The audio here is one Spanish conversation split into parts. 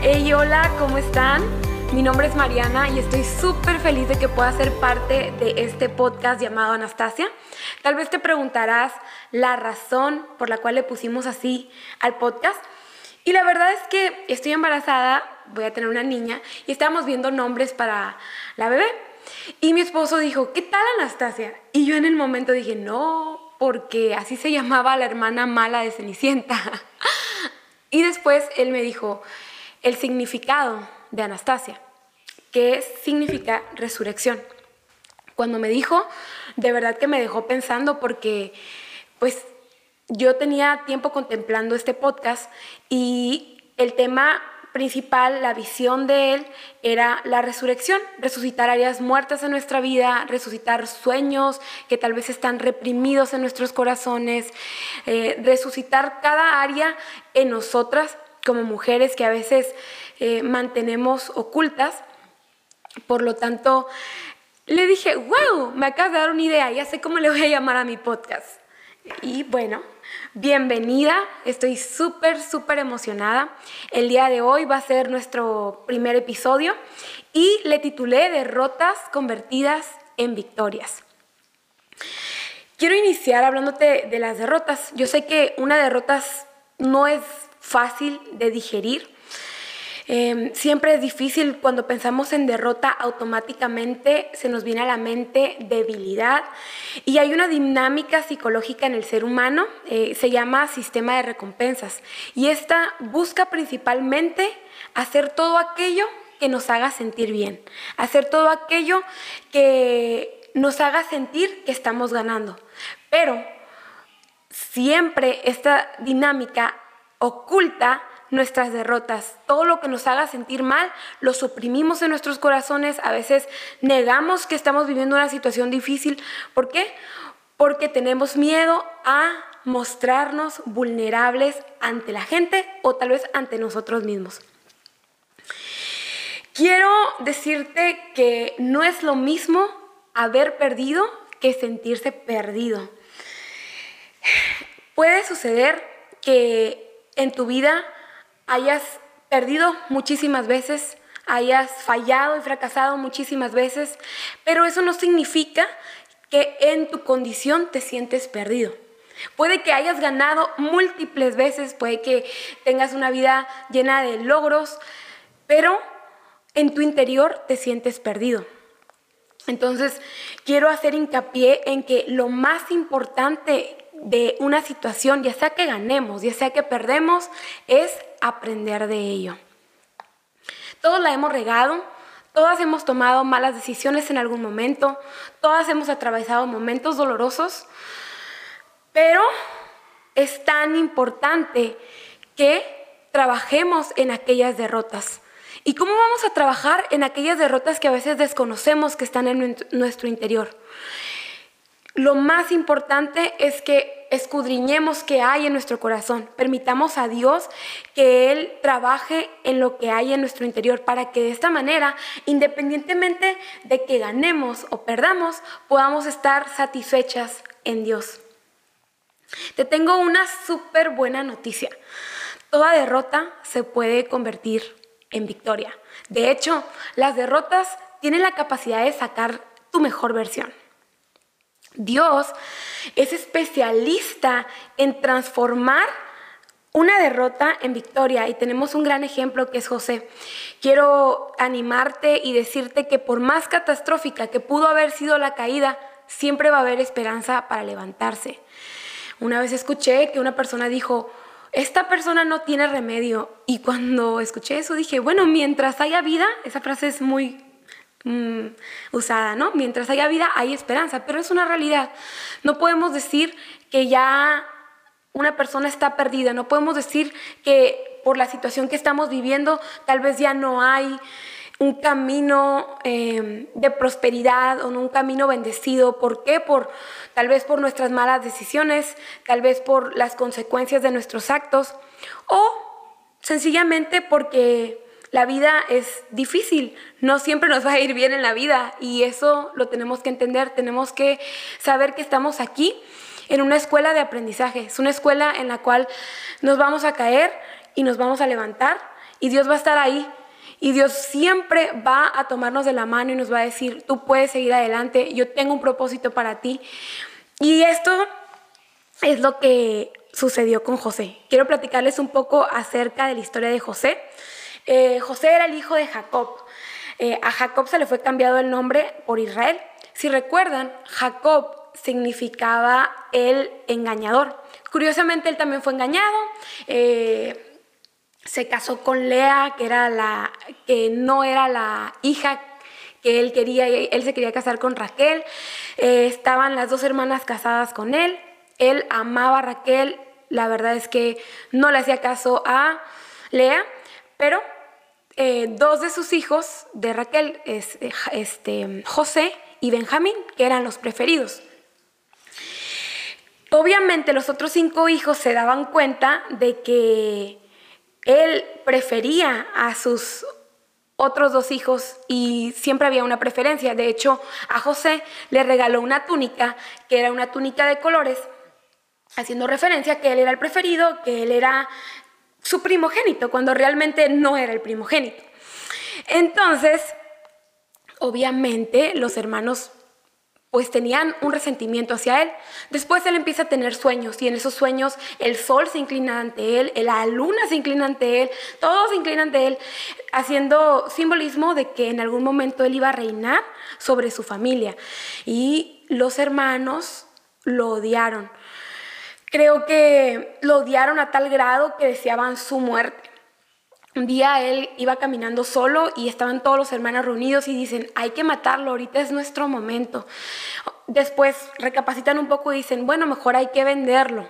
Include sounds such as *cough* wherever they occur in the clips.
Hey, hola, ¿cómo están? Mi nombre es Mariana y estoy súper feliz de que pueda ser parte de este podcast llamado Anastasia. Tal vez te preguntarás la razón por la cual le pusimos así al podcast. Y la verdad es que estoy embarazada, voy a tener una niña y estábamos viendo nombres para la bebé. Y mi esposo dijo, ¿qué tal Anastasia? Y yo en el momento dije, no, porque así se llamaba la hermana mala de Cenicienta. *laughs* y después él me dijo, el significado de Anastasia, que significa resurrección. Cuando me dijo, de verdad que me dejó pensando porque pues yo tenía tiempo contemplando este podcast y el tema principal, la visión de él era la resurrección, resucitar áreas muertas en nuestra vida, resucitar sueños que tal vez están reprimidos en nuestros corazones, eh, resucitar cada área en nosotras como mujeres que a veces eh, mantenemos ocultas. Por lo tanto, le dije, wow, me acabas de dar una idea, ya sé cómo le voy a llamar a mi podcast. Y bueno, bienvenida, estoy súper, súper emocionada. El día de hoy va a ser nuestro primer episodio y le titulé Derrotas convertidas en victorias. Quiero iniciar hablándote de las derrotas. Yo sé que una derrota no es fácil de digerir. Em, siempre es difícil cuando pensamos en derrota, automáticamente se nos viene a la mente debilidad. Y hay una dinámica psicológica en el ser humano, eh, se llama sistema de recompensas. Y esta busca principalmente hacer todo aquello que nos haga sentir bien, hacer todo aquello que nos haga sentir que estamos ganando. Pero siempre esta dinámica oculta nuestras derrotas. Todo lo que nos haga sentir mal, lo suprimimos en nuestros corazones. A veces negamos que estamos viviendo una situación difícil. ¿Por qué? Porque tenemos miedo a mostrarnos vulnerables ante la gente o tal vez ante nosotros mismos. Quiero decirte que no es lo mismo haber perdido que sentirse perdido. Puede suceder que en tu vida hayas perdido muchísimas veces, hayas fallado y fracasado muchísimas veces, pero eso no significa que en tu condición te sientes perdido. Puede que hayas ganado múltiples veces, puede que tengas una vida llena de logros, pero en tu interior te sientes perdido. Entonces, quiero hacer hincapié en que lo más importante de una situación, ya sea que ganemos, ya sea que perdemos, es aprender de ello. Todos la hemos regado, todas hemos tomado malas decisiones en algún momento, todas hemos atravesado momentos dolorosos, pero es tan importante que trabajemos en aquellas derrotas. ¿Y cómo vamos a trabajar en aquellas derrotas que a veces desconocemos que están en nuestro interior? Lo más importante es que escudriñemos qué hay en nuestro corazón. Permitamos a Dios que Él trabaje en lo que hay en nuestro interior para que de esta manera, independientemente de que ganemos o perdamos, podamos estar satisfechas en Dios. Te tengo una súper buena noticia. Toda derrota se puede convertir en victoria. De hecho, las derrotas tienen la capacidad de sacar tu mejor versión. Dios es especialista en transformar una derrota en victoria y tenemos un gran ejemplo que es José. Quiero animarte y decirte que por más catastrófica que pudo haber sido la caída, siempre va a haber esperanza para levantarse. Una vez escuché que una persona dijo, esta persona no tiene remedio. Y cuando escuché eso dije, bueno, mientras haya vida, esa frase es muy Mm, usada, ¿no? Mientras haya vida hay esperanza, pero es una realidad. No podemos decir que ya una persona está perdida, no podemos decir que por la situación que estamos viviendo tal vez ya no hay un camino em, de prosperidad o un camino bendecido. ¿Por qué? Por, tal vez por nuestras malas decisiones, tal vez por las consecuencias de nuestros actos o sencillamente porque la vida es difícil, no siempre nos va a ir bien en la vida y eso lo tenemos que entender, tenemos que saber que estamos aquí en una escuela de aprendizaje, es una escuela en la cual nos vamos a caer y nos vamos a levantar y Dios va a estar ahí. Y Dios siempre va a tomarnos de la mano y nos va a decir, tú puedes seguir adelante, yo tengo un propósito para ti. Y esto es lo que sucedió con José. Quiero platicarles un poco acerca de la historia de José. Eh, José era el hijo de Jacob. Eh, a Jacob se le fue cambiado el nombre por Israel. Si recuerdan, Jacob significaba el engañador. Curiosamente, él también fue engañado. Eh, se casó con Lea, que, era la, que no era la hija que él quería, él se quería casar con Raquel. estaban las dos hermanas casadas con él. Él amaba a Raquel, la verdad es que no le hacía caso a Lea, pero eh, dos de sus hijos de Raquel, es, eh, este, José y Benjamín, que eran los preferidos. Obviamente los otros cinco hijos se daban cuenta de que él prefería a sus otros dos hijos y siempre había una preferencia. De hecho, a José le regaló una túnica, que era una túnica de colores, haciendo referencia a que él era el preferido, que él era su primogénito, cuando realmente no era el primogénito. Entonces, obviamente los hermanos pues tenían un resentimiento hacia él. Después él empieza a tener sueños y en esos sueños el sol se inclina ante él, la luna se inclina ante él, todo se inclina ante él, haciendo simbolismo de que en algún momento él iba a reinar sobre su familia. Y los hermanos lo odiaron. Creo que lo odiaron a tal grado que deseaban su muerte. Un día él iba caminando solo y estaban todos los hermanos reunidos y dicen, hay que matarlo, ahorita es nuestro momento. Después recapacitan un poco y dicen, bueno, mejor hay que venderlo.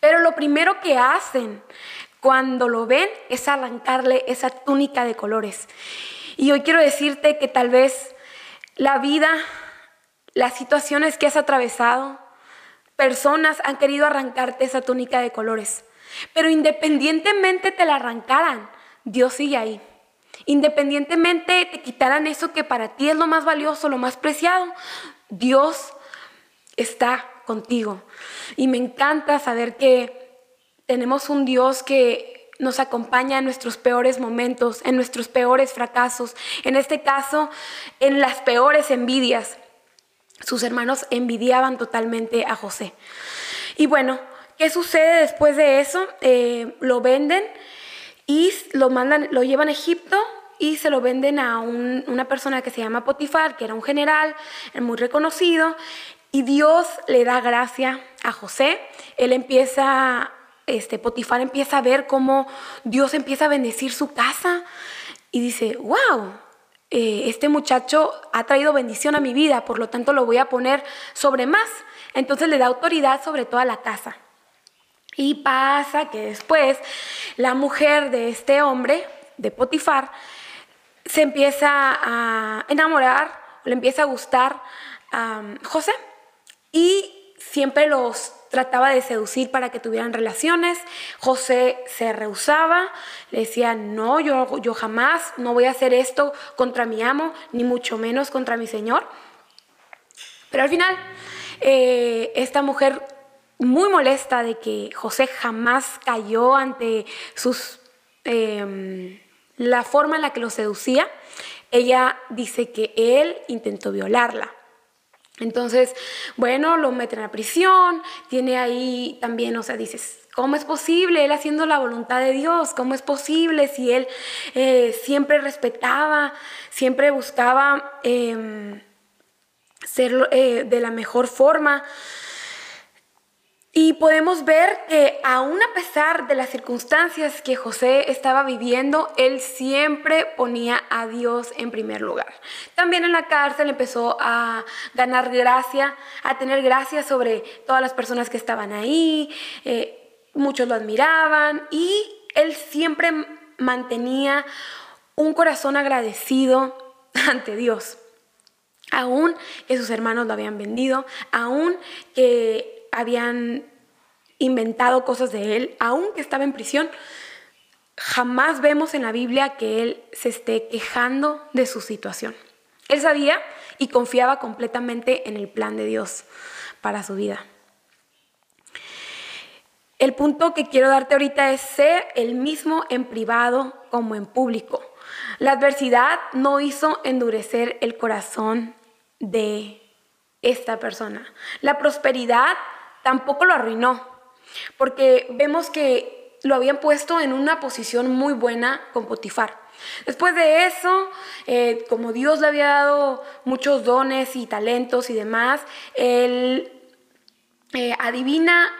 Pero lo primero que hacen cuando lo ven es arrancarle esa túnica de colores. Y hoy quiero decirte que tal vez la vida, las situaciones que has atravesado, personas han querido arrancarte esa túnica de colores. Pero independientemente te la arrancaran, Dios sigue ahí. Independientemente te quitaran eso que para ti es lo más valioso, lo más preciado, Dios está contigo. Y me encanta saber que tenemos un Dios que nos acompaña en nuestros peores momentos, en nuestros peores fracasos, en este caso, en las peores envidias sus hermanos envidiaban totalmente a José. Y bueno, ¿qué sucede después de eso? Eh, lo venden y lo mandan, lo llevan a Egipto y se lo venden a una persona que se llama Potifar, que era un general muy reconocido, y Dios le da gracia a José. Él empieza, este Potifar empieza a ver cómo Dios empieza a bendecir su casa y dice, wow, eh, este muchacho ha traído bendición a mi vida, por lo tanto lo voy a poner sobre más. Entonces le da autoridad sobre toda la casa. Y pasa que después la mujer de este hombre, de Potifar, se empieza a enamorar, le empieza a gustar a José. Y siempre los trataba de seducir para que tuvieran relaciones. José se rehusaba, le decía, no, yo, yo jamás no voy a hacer esto contra mi amo, ni mucho menos contra mi señor. Pero al final, eh, esta mujer muy molesta de que José jamás cayó ante sus, em, la forma en la que lo seducía, ella dice que él intentó violarla. Entonces, bueno, lo meten a prisión, tiene ahí también, o sea, dices, ¿cómo es posible él haciendo la voluntad de Dios? ¿Cómo es posible si él eh, siempre respetaba, siempre buscaba em, ser eh, de la mejor forma? Y podemos ver que aún a pesar de las circunstancias que José estaba viviendo, él siempre ponía a Dios en primer lugar. También en la cárcel empezó a ganar gracia, a tener gracia sobre todas las personas que estaban ahí, eh, muchos lo admiraban y él siempre mantenía un corazón agradecido *laughs* ante Dios. Aún que sus hermanos lo habían vendido, aún que habían inventado cosas de él, aunque estaba en prisión. Jamás vemos en la Biblia que él se esté quejando de su situación. Él sabía y confiaba completamente en el plan de Dios para su vida. El punto que quiero darte ahorita es ser el mismo en privado como en público. La adversidad no hizo endurecer el corazón de esta persona. La prosperidad tampoco lo arruinó, porque vemos que lo habían puesto en una posición muy buena con Potifar. Después de eso, eh, como Dios le había dado muchos dones y talentos y demás, él eh, adivina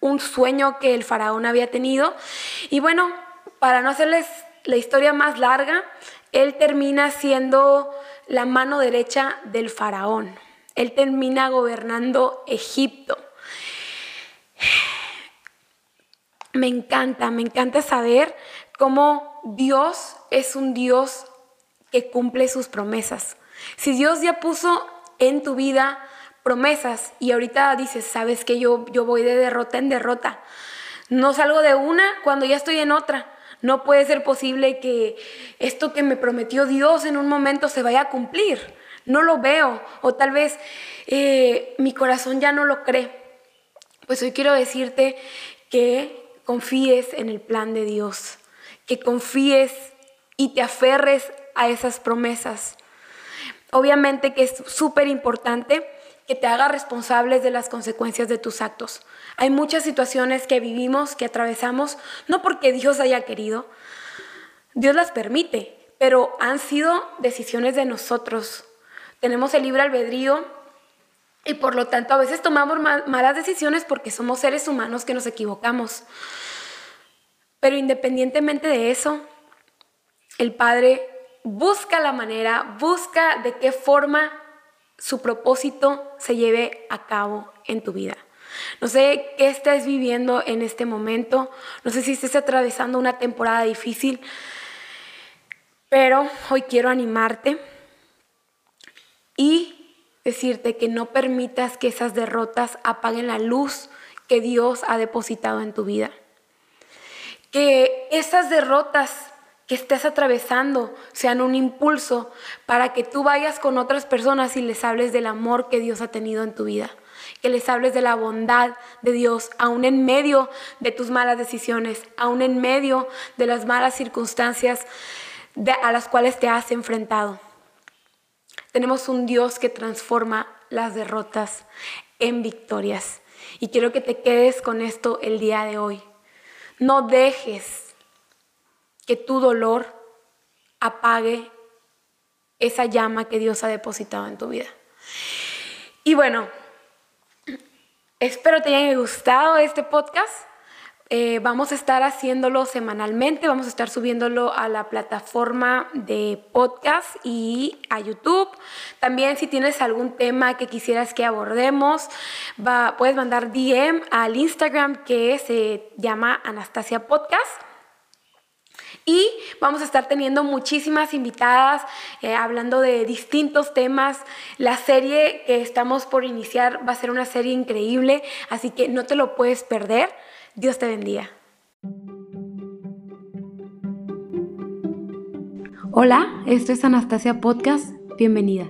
un sueño que el faraón había tenido. Y bueno, para no hacerles la historia más larga, él termina siendo la mano derecha del faraón. Él termina gobernando Egipto. Me encanta, me encanta saber cómo Dios es un Dios que cumple sus promesas. Si Dios ya puso en tu vida promesas y ahorita dices, sabes que yo, yo voy de derrota en derrota. No salgo de una cuando ya estoy en otra. No puede ser posible que esto que me prometió Dios en un momento se vaya a cumplir. No lo veo o tal vez eh, mi corazón ya no lo cree. Pues hoy quiero decirte que confíes en el plan de Dios, que confíes y te aferres a esas promesas. Obviamente que es súper importante que te haga responsables de las consecuencias de tus actos. Hay muchas situaciones que vivimos, que atravesamos, no porque Dios haya querido, Dios las permite, pero han sido decisiones de nosotros. Tenemos el libre albedrío y por lo tanto a veces tomamos malas decisiones porque somos seres humanos que nos equivocamos. Pero independientemente de eso, el Padre busca la manera, busca de qué forma su propósito se lleve a cabo en tu vida. No sé qué estés viviendo en este momento, no sé si estés atravesando una temporada difícil, pero hoy quiero animarte y decirte que no permitas que esas derrotas apaguen la luz que Dios ha depositado en tu vida. Que esas derrotas que estés atravesando sean un impulso para que tú vayas con otras personas y les hables del amor que Dios ha tenido en tu vida, que les hables de la bondad de Dios, aún en medio de tus malas decisiones, aún en medio de las malas circunstancias a las cuales te has enfrentado. Tenemos un Dios que transforma las derrotas en victorias. Y quiero que te quedes con esto el día de hoy. No dejes que tu dolor apague esa llama que Dios ha depositado en tu vida. Y bueno, espero te haya gustado este podcast. Eh, vamos a estar haciéndolo semanalmente, vamos a estar subiéndolo a la plataforma de podcast y a YouTube. También si tienes algún tema que quisieras que abordemos, va, puedes mandar DM al Instagram que se llama Anastasia Podcast. Y vamos a estar teniendo muchísimas invitadas eh, hablando de distintos temas. La serie que estamos por iniciar va a ser una serie increíble, así que no te lo puedes perder. Dios te bendiga. Hola, esto es Anastasia Podcast. Bienvenida.